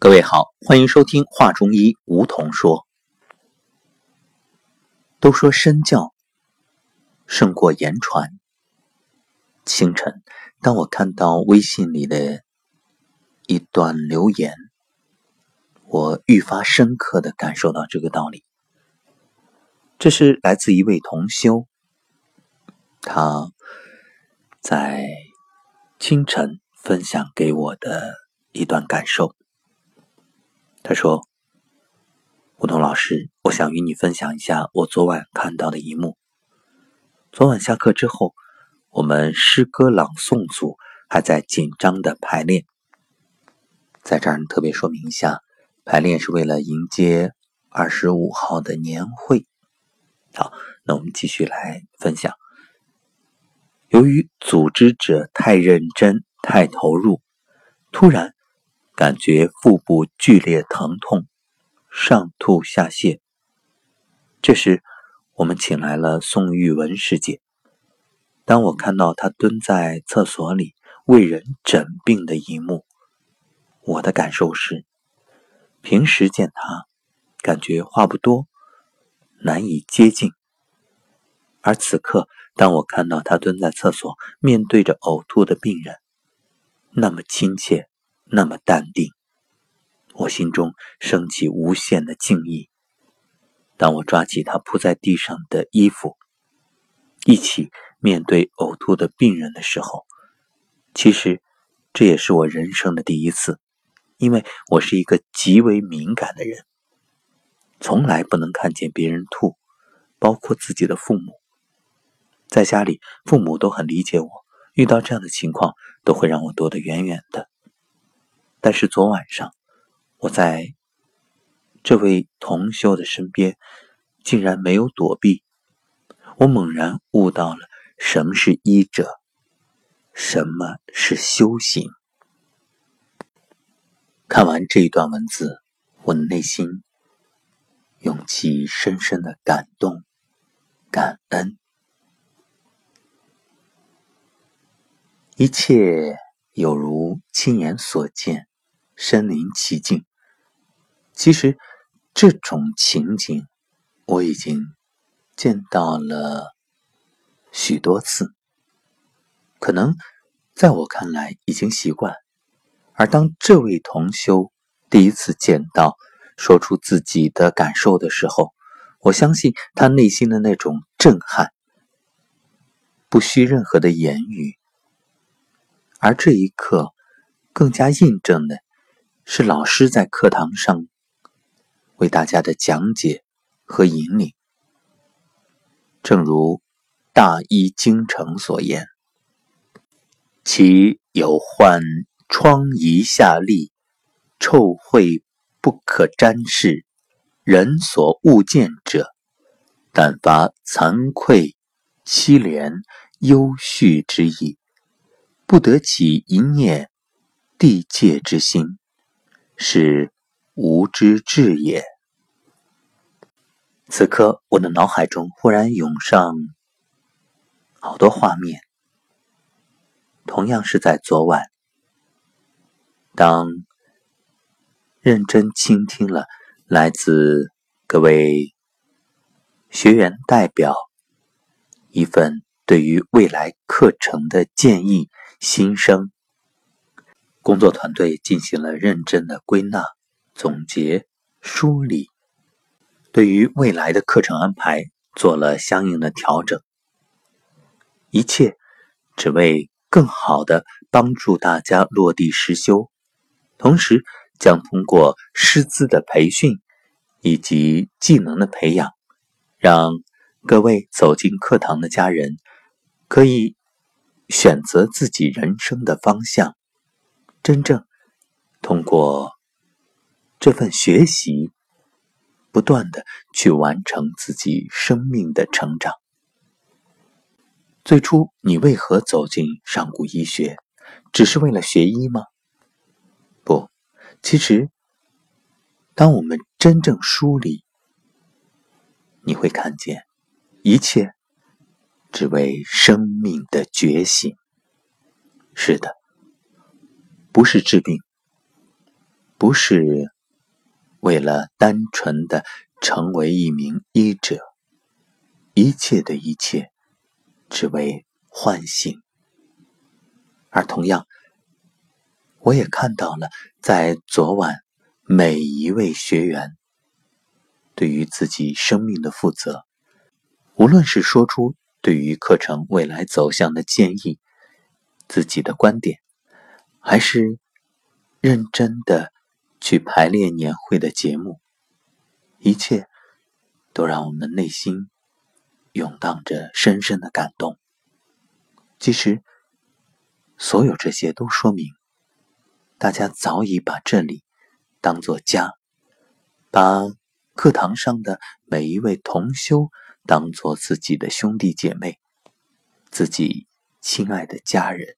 各位好，欢迎收听《画中医》，梧桐说。都说身教胜过言传。清晨，当我看到微信里的一段留言，我愈发深刻的感受到这个道理。这是来自一位同修，他在清晨分享给我的一段感受。他说：“梧桐老师，我想与你分享一下我昨晚看到的一幕。昨晚下课之后，我们诗歌朗诵组还在紧张的排练。在这儿特别说明一下，排练是为了迎接二十五号的年会。好，那我们继续来分享。由于组织者太认真、太投入，突然。”感觉腹部剧烈疼痛，上吐下泻。这时，我们请来了宋玉文师姐。当我看到她蹲在厕所里为人诊病的一幕，我的感受是：平时见她，感觉话不多，难以接近；而此刻，当我看到她蹲在厕所，面对着呕吐的病人，那么亲切。那么淡定，我心中升起无限的敬意。当我抓起他铺在地上的衣服，一起面对呕吐的病人的时候，其实这也是我人生的第一次，因为我是一个极为敏感的人，从来不能看见别人吐，包括自己的父母。在家里，父母都很理解我，遇到这样的情况都会让我躲得远远的。但是昨晚上，我在这位同修的身边，竟然没有躲避。我猛然悟到了什么是医者，什么是修行。看完这一段文字，我的内心涌起深深的感动、感恩。一切有如亲眼所见。身临其境，其实这种情景我已经见到了许多次，可能在我看来已经习惯。而当这位同修第一次见到，说出自己的感受的时候，我相信他内心的那种震撼，不需任何的言语。而这一刻，更加印证了。是老师在课堂上为大家的讲解和引领，正如大医精诚所言：“其有患疮痍下痢、臭秽不可沾视，人所勿见者，但发惭愧、凄怜、忧绪之意，不得起一念地界之心。”是无知智也。此刻，我的脑海中忽然涌上好多画面。同样是在昨晚，当认真倾听了来自各位学员代表一份对于未来课程的建议心声。工作团队进行了认真的归纳、总结、梳理，对于未来的课程安排做了相应的调整。一切只为更好的帮助大家落地实修，同时将通过师资的培训以及技能的培养，让各位走进课堂的家人可以选择自己人生的方向。真正通过这份学习，不断的去完成自己生命的成长。最初，你为何走进上古医学？只是为了学医吗？不，其实，当我们真正梳理，你会看见，一切只为生命的觉醒。是的。不是治病，不是为了单纯的成为一名医者，一切的一切，只为唤醒。而同样，我也看到了，在昨晚每一位学员对于自己生命的负责，无论是说出对于课程未来走向的建议、自己的观点，还是认真的去排练年会的节目，一切都让我们内心涌荡着深深的感动。其实。所有这些都说明，大家早已把这里当作家，把课堂上的每一位同修当作自己的兄弟姐妹，自己亲爱的家人。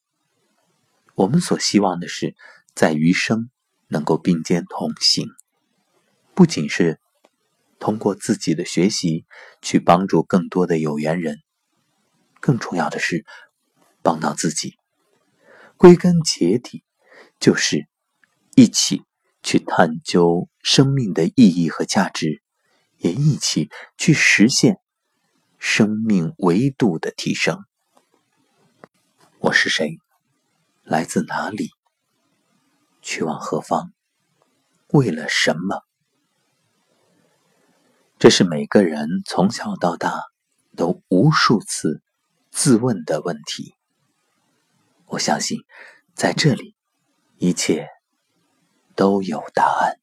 我们所希望的是，在余生能够并肩同行，不仅是通过自己的学习去帮助更多的有缘人，更重要的是帮到自己。归根结底，就是一起去探究生命的意义和价值，也一起去实现生命维度的提升。我是谁？来自哪里？去往何方？为了什么？这是每个人从小到大都无数次自问的问题。我相信，在这里，一切都有答案。